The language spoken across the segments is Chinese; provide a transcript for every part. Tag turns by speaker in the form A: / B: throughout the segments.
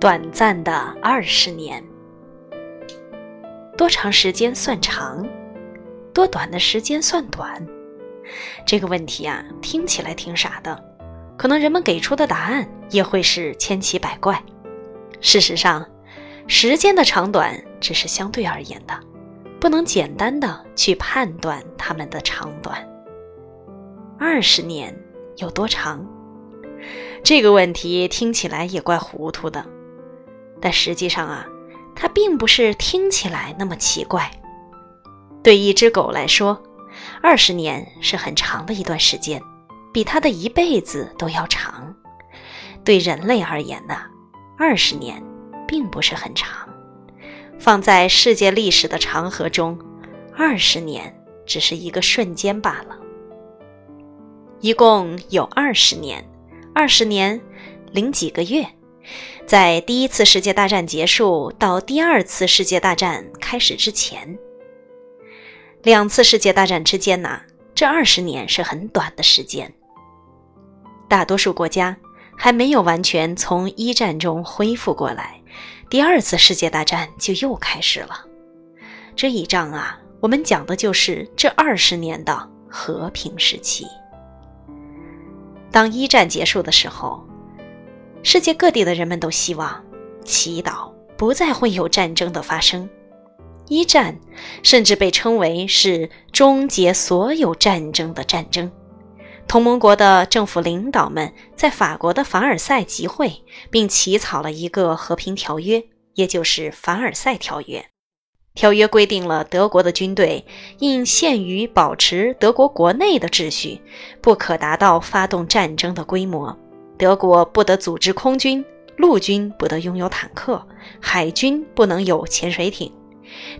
A: 短暂的二十年。多长时间算长？多短的时间算短？这个问题啊，听起来挺傻的，可能人们给出的答案也会是千奇百怪。事实上，时间的长短只是相对而言的，不能简单的去判断它们的长短。二十年有多长？这个问题听起来也怪糊涂的，但实际上啊，它并不是听起来那么奇怪。对一只狗来说，二十年是很长的一段时间，比它的一辈子都要长。对人类而言呢，二十年并不是很长。放在世界历史的长河中，二十年只是一个瞬间罢了。一共有二十年，二十年零几个月，在第一次世界大战结束到第二次世界大战开始之前。两次世界大战之间呢，这二十年是很短的时间。大多数国家还没有完全从一战中恢复过来，第二次世界大战就又开始了。这一仗啊，我们讲的就是这二十年的和平时期。当一战结束的时候，世界各地的人们都希望、祈祷不再会有战争的发生。一战甚至被称为是终结所有战争的战争。同盟国的政府领导们在法国的凡尔赛集会，并起草了一个和平条约，也就是凡尔赛条约。条约规定了德国的军队应限于保持德国国内的秩序，不可达到发动战争的规模。德国不得组织空军，陆军不得拥有坦克，海军不能有潜水艇。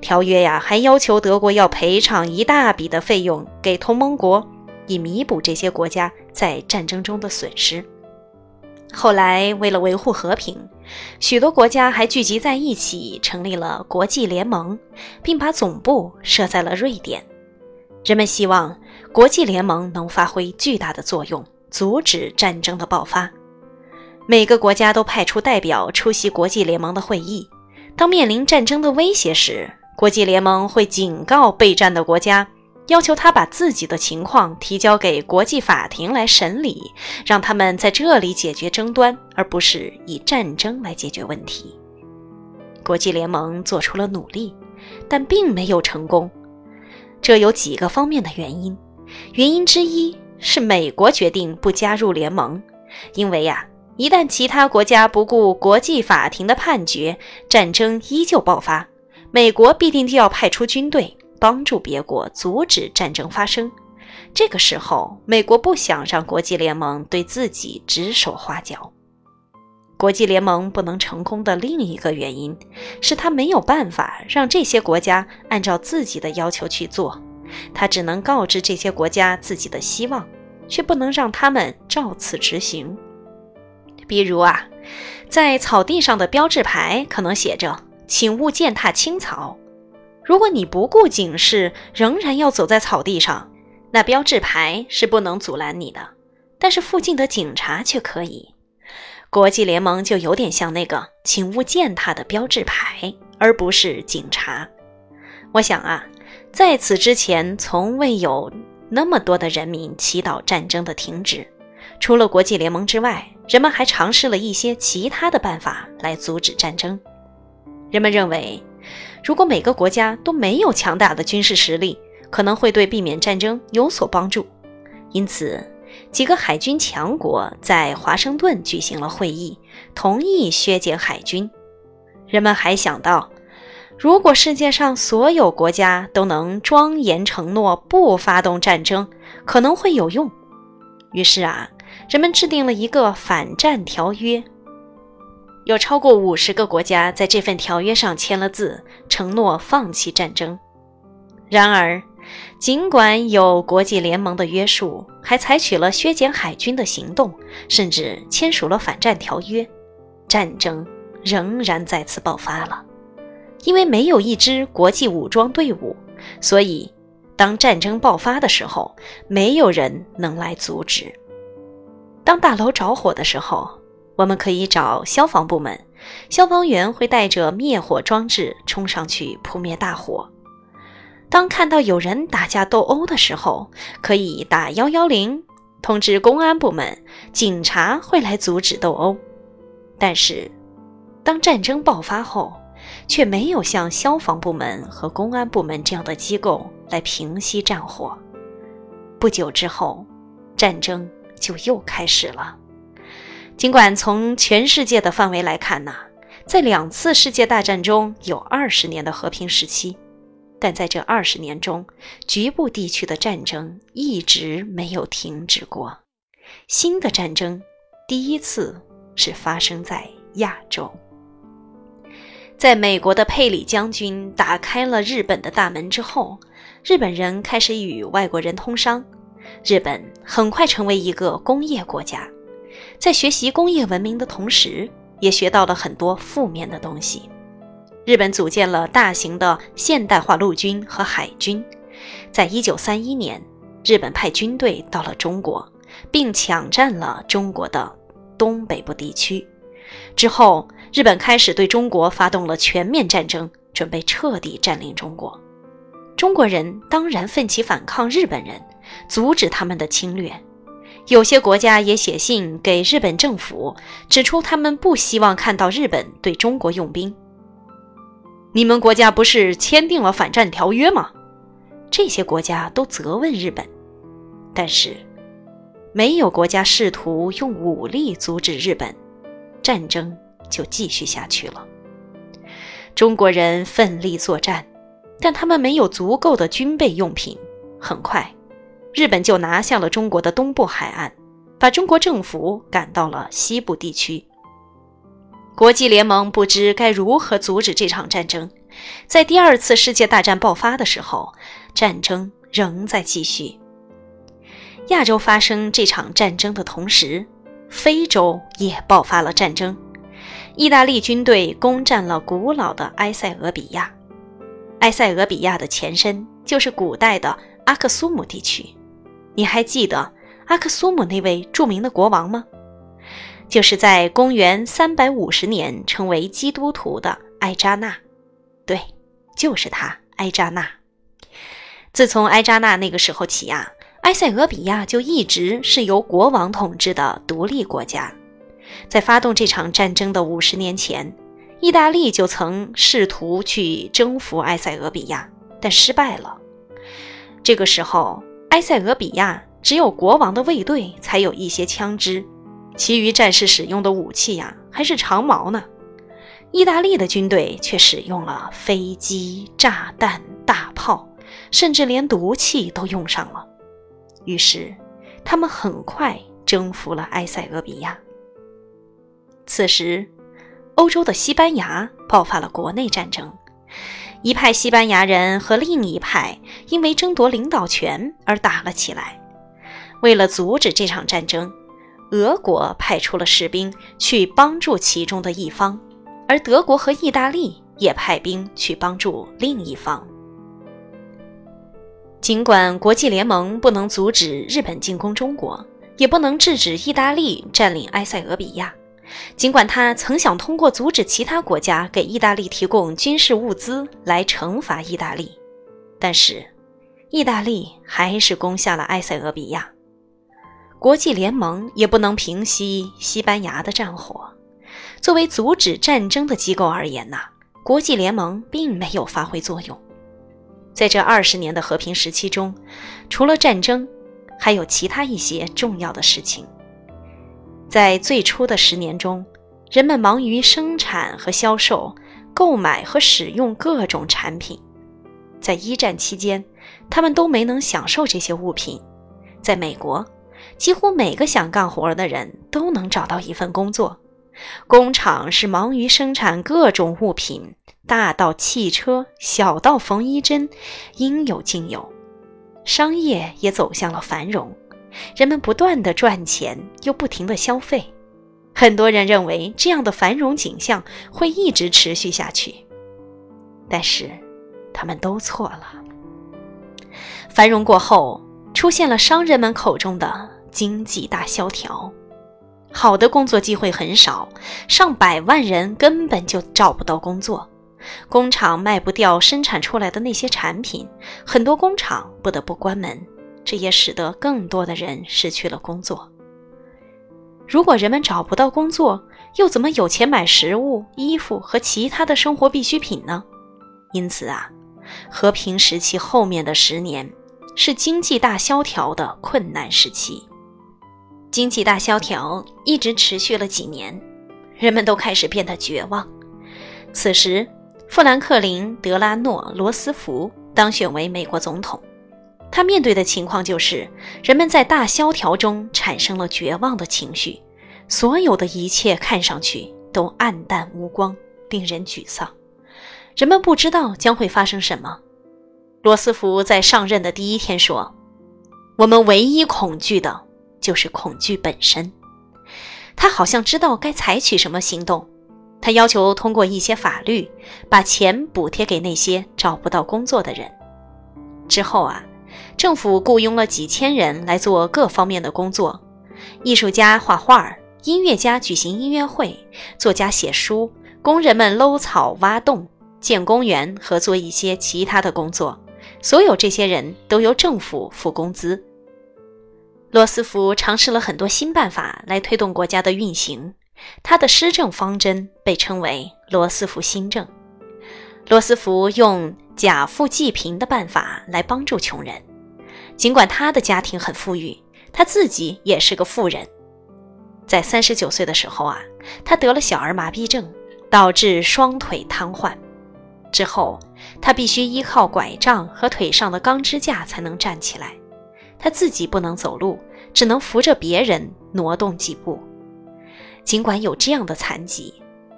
A: 条约呀，还要求德国要赔偿一大笔的费用给同盟国，以弥补这些国家在战争中的损失。后来，为了维护和平，许多国家还聚集在一起，成立了国际联盟，并把总部设在了瑞典。人们希望国际联盟能发挥巨大的作用，阻止战争的爆发。每个国家都派出代表出席国际联盟的会议。当面临战争的威胁时，国际联盟会警告备战的国家。要求他把自己的情况提交给国际法庭来审理，让他们在这里解决争端，而不是以战争来解决问题。国际联盟做出了努力，但并没有成功。这有几个方面的原因。原因之一是美国决定不加入联盟，因为呀，一旦其他国家不顾国际法庭的判决，战争依旧爆发，美国必定就要派出军队。帮助别国阻止战争发生。这个时候，美国不想让国际联盟对自己指手画脚。国际联盟不能成功的另一个原因是，他没有办法让这些国家按照自己的要求去做。他只能告知这些国家自己的希望，却不能让他们照此执行。比如啊，在草地上的标志牌可能写着“请勿践踏青草”。如果你不顾警示，仍然要走在草地上，那标志牌是不能阻拦你的，但是附近的警察却可以。国际联盟就有点像那个“请勿践踏”的标志牌，而不是警察。我想啊，在此之前，从未有那么多的人民祈祷战争的停止。除了国际联盟之外，人们还尝试了一些其他的办法来阻止战争。人们认为。如果每个国家都没有强大的军事实力，可能会对避免战争有所帮助。因此，几个海军强国在华盛顿举行了会议，同意削减海军。人们还想到，如果世界上所有国家都能庄严承诺不发动战争，可能会有用。于是啊，人们制定了一个反战条约。有超过五十个国家在这份条约上签了字，承诺放弃战争。然而，尽管有国际联盟的约束，还采取了削减海军的行动，甚至签署了反战条约，战争仍然再次爆发了。因为没有一支国际武装队伍，所以当战争爆发的时候，没有人能来阻止。当大楼着火的时候，我们可以找消防部门消防员会带着灭火装置冲上去扑灭大火。当看到有人打架斗殴的时候，可以打幺幺零，通知公安部门，警察会来阻止斗殴。但是，当战争爆发后，却没有像消防部门和公安部门这样的机构来平息战火。不久之后，战争就又开始了。尽管从全世界的范围来看呢，在两次世界大战中有二十年的和平时期，但在这二十年中，局部地区的战争一直没有停止过。新的战争第一次是发生在亚洲。在美国的佩里将军打开了日本的大门之后，日本人开始与外国人通商，日本很快成为一个工业国家。在学习工业文明的同时，也学到了很多负面的东西。日本组建了大型的现代化陆军和海军。在一九三一年，日本派军队到了中国，并抢占了中国的东北部地区。之后，日本开始对中国发动了全面战争，准备彻底占领中国。中国人当然奋起反抗日本人，阻止他们的侵略。有些国家也写信给日本政府，指出他们不希望看到日本对中国用兵。你们国家不是签订了反战条约吗？这些国家都责问日本，但是没有国家试图用武力阻止日本，战争就继续下去了。中国人奋力作战，但他们没有足够的军备用品，很快。日本就拿下了中国的东部海岸，把中国政府赶到了西部地区。国际联盟不知该如何阻止这场战争。在第二次世界大战爆发的时候，战争仍在继续。亚洲发生这场战争的同时，非洲也爆发了战争。意大利军队攻占了古老的埃塞俄比亚。埃塞俄比亚的前身就是古代的阿克苏姆地区。你还记得阿克苏姆那位著名的国王吗？就是在公元三百五十年成为基督徒的埃扎纳。对，就是他，埃扎纳。自从埃扎纳那个时候起呀，埃塞俄比亚就一直是由国王统治的独立国家。在发动这场战争的五十年前，意大利就曾试图去征服埃塞俄比亚，但失败了。这个时候。埃塞俄比亚只有国王的卫队才有一些枪支，其余战士使用的武器呀还是长矛呢。意大利的军队却使用了飞机、炸弹、大炮，甚至连毒气都用上了。于是，他们很快征服了埃塞俄比亚。此时，欧洲的西班牙爆发了国内战争。一派西班牙人和另一派因为争夺领导权而打了起来。为了阻止这场战争，俄国派出了士兵去帮助其中的一方，而德国和意大利也派兵去帮助另一方。尽管国际联盟不能阻止日本进攻中国，也不能制止意大利占领埃塞俄比亚。尽管他曾想通过阻止其他国家给意大利提供军事物资来惩罚意大利，但是意大利还是攻下了埃塞俄比亚。国际联盟也不能平息西班牙的战火。作为阻止战争的机构而言呐，国际联盟并没有发挥作用。在这二十年的和平时期中，除了战争，还有其他一些重要的事情。在最初的十年中，人们忙于生产和销售、购买和使用各种产品。在一战期间，他们都没能享受这些物品。在美国，几乎每个想干活的人都能找到一份工作。工厂是忙于生产各种物品，大到汽车，小到缝衣针，应有尽有。商业也走向了繁荣。人们不断的赚钱，又不停的消费，很多人认为这样的繁荣景象会一直持续下去，但是他们都错了。繁荣过后，出现了商人们口中的经济大萧条。好的工作机会很少，上百万人根本就找不到工作，工厂卖不掉生产出来的那些产品，很多工厂不得不关门，这也使得更多的人失去了工作。如果人们找不到工作，又怎么有钱买食物、衣服和其他的生活必需品呢？因此啊，和平时期后面的十年是经济大萧条的困难时期。经济大萧条一直持续了几年，人们都开始变得绝望。此时，富兰克林·德拉诺·罗斯福当选为美国总统。他面对的情况就是，人们在大萧条中产生了绝望的情绪，所有的一切看上去都暗淡无光，令人沮丧。人们不知道将会发生什么。罗斯福在上任的第一天说：“我们唯一恐惧的。”就是恐惧本身，他好像知道该采取什么行动。他要求通过一些法律，把钱补贴给那些找不到工作的人。之后啊，政府雇佣了几千人来做各方面的工作：艺术家画画，音乐家举行音乐会，作家写书，工人们搂草挖洞、建公园和做一些其他的工作。所有这些人都由政府付工资。罗斯福尝试了很多新办法来推动国家的运行，他的施政方针被称为“罗斯福新政”。罗斯福用假富济贫的办法来帮助穷人，尽管他的家庭很富裕，他自己也是个富人。在三十九岁的时候啊，他得了小儿麻痹症，导致双腿瘫痪。之后，他必须依靠拐杖和腿上的钢支架才能站起来。他自己不能走路，只能扶着别人挪动几步。尽管有这样的残疾，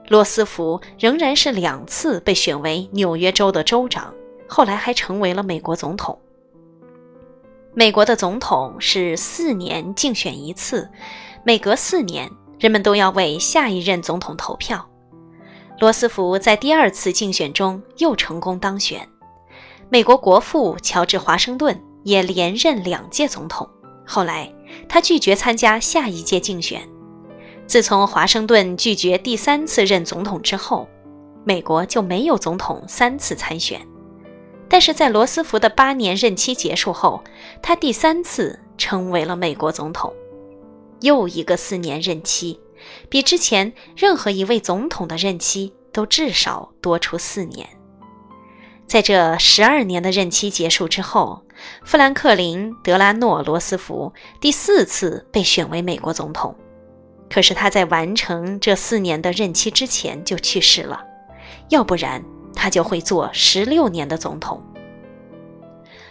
A: 罗斯福仍然是两次被选为纽约州的州长，后来还成为了美国总统。美国的总统是四年竞选一次，每隔四年，人们都要为下一任总统投票。罗斯福在第二次竞选中又成功当选。美国国父乔治·华盛顿。也连任两届总统。后来，他拒绝参加下一届竞选。自从华盛顿拒绝第三次任总统之后，美国就没有总统三次参选。但是在罗斯福的八年任期结束后，他第三次成为了美国总统。又一个四年任期，比之前任何一位总统的任期都至少多出四年。在这十二年的任期结束之后，富兰克林·德拉诺·罗斯福第四次被选为美国总统。可是他在完成这四年的任期之前就去世了，要不然他就会做十六年的总统。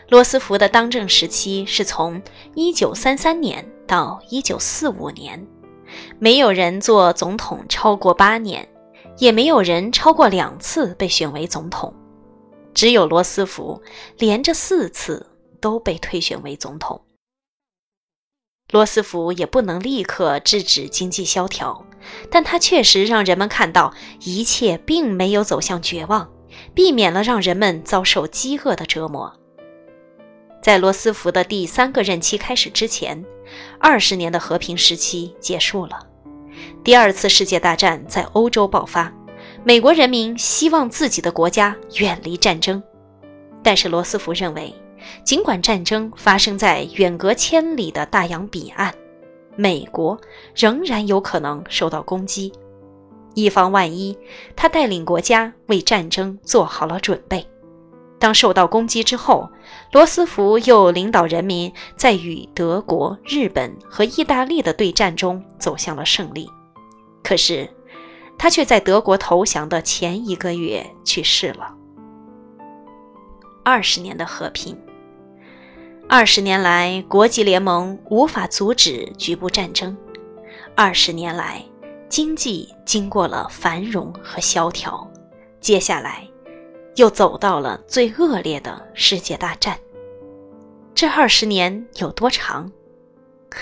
A: 罗斯福的当政时期是从1933年到1945年，没有人做总统超过八年，也没有人超过两次被选为总统。只有罗斯福连着四次都被推选为总统。罗斯福也不能立刻制止经济萧条，但他确实让人们看到一切并没有走向绝望，避免了让人们遭受饥饿的折磨。在罗斯福的第三个任期开始之前，二十年的和平时期结束了，第二次世界大战在欧洲爆发。美国人民希望自己的国家远离战争，但是罗斯福认为，尽管战争发生在远隔千里的大洋彼岸，美国仍然有可能受到攻击。以防万一，他带领国家为战争做好了准备。当受到攻击之后，罗斯福又领导人民在与德国、日本和意大利的对战中走向了胜利。可是。他却在德国投降的前一个月去世了。二十年的和平，二十年来，国际联盟无法阻止局部战争；二十年来，经济经过了繁荣和萧条，接下来又走到了最恶劣的世界大战。这二十年有多长？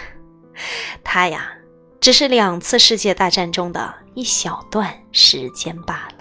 A: 他呀。只是两次世界大战中的一小段时间罢了。